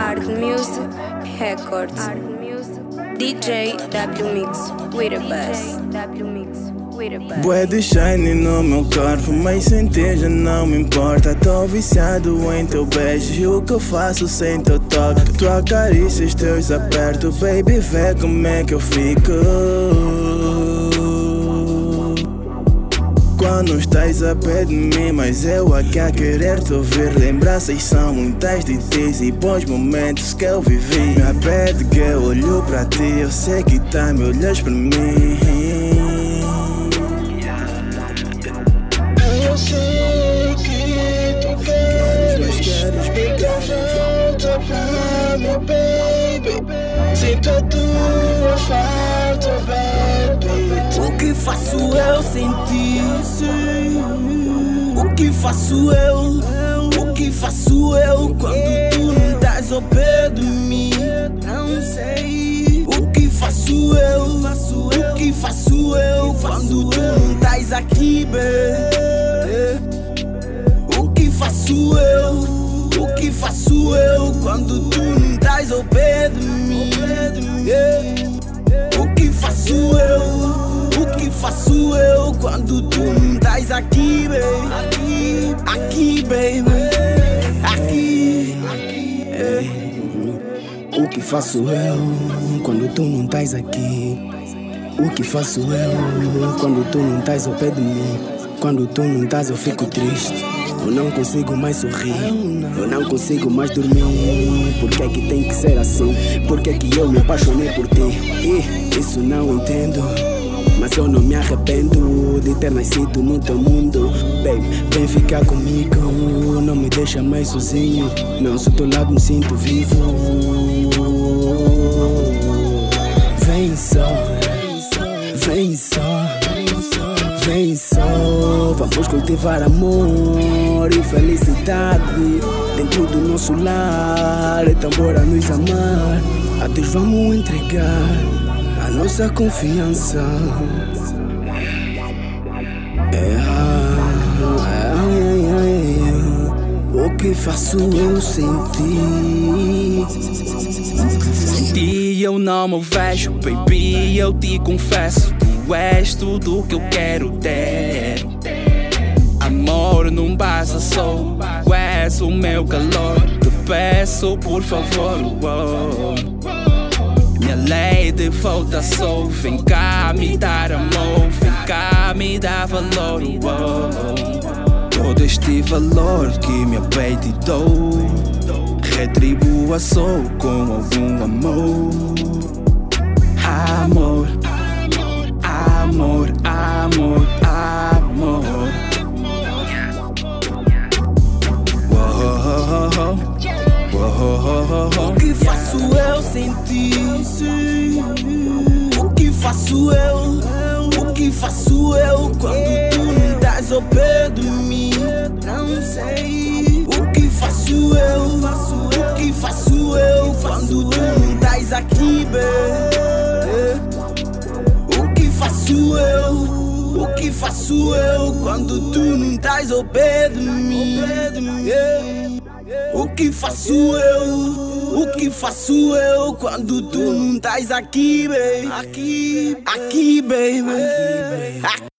Art Music Records. DJ W Mix with a bass. Bué de shine no meu corpo, mas já não me importa. Tô viciado em teu beijo e o que eu faço sem teu toque. Tua carícia, teus apertos, baby, vê como é que eu fico. Quando estás a pé de mim, mas eu aqui a querer te ouvir. Lembranças são muitas de ti e bons momentos que eu vivi. Me pede que eu olho pra ti, eu sei que tá me olhas pra mim. Eu sei que tu queres, Mas queres então volta pra mim, baby. Sinto a tua falta, baby. O que faço eu que faço eu? O que faço eu quando tu não estás ao pé de mim? Não sei. O que faço eu? O que faço eu quando tu não estás aqui, baby? O que faço eu? O que faço eu quando tu não estás ao pé de mim? O que faço eu? O que faço eu quando tu não estás aqui, baby? Aqui, baby. Aqui. O que faço eu quando tu não estás aqui? O que faço eu quando tu não estás ao pé de mim? Quando tu não estás eu fico triste. Eu não consigo mais sorrir, eu não consigo mais dormir. Por que é que tem que ser assim? Por que é que eu me apaixonei por ti? E isso não entendo. Mas eu não me arrependo de ter nascido no teu mundo. Ficar comigo, não me deixa mais sozinho. Não, se teu lado me sinto vivo. Vem só, vem só, vem só. Vamos cultivar amor e felicidade dentro do nosso lar. É tão bora nos amar. A Deus vamos entregar a nossa confiança. É, que faço eu sentir? Sem ti eu não me vejo, baby. Eu te confesso, tu és tudo que eu quero ter. Amor não basta só, és o meu calor. Te peço, por favor. oh. Minha lei de volta só, vem cá me dar amor, vem cá me dar valor. oh. Todo este valor que me peito dou, retribua com algum amor. Amor, amor, amor, amor. O que faço eu sem ti? O que faço eu? O que faço eu quando tu não estás ao pé? Sei. O que faço eu? O que faço eu quando tu não estás aqui, baby? O que faço eu? O que faço eu quando tu não estás ao pé de mim? O que faço eu? O que faço eu quando tu não estás aqui, baby? Aqui, aqui, baby. Aqui.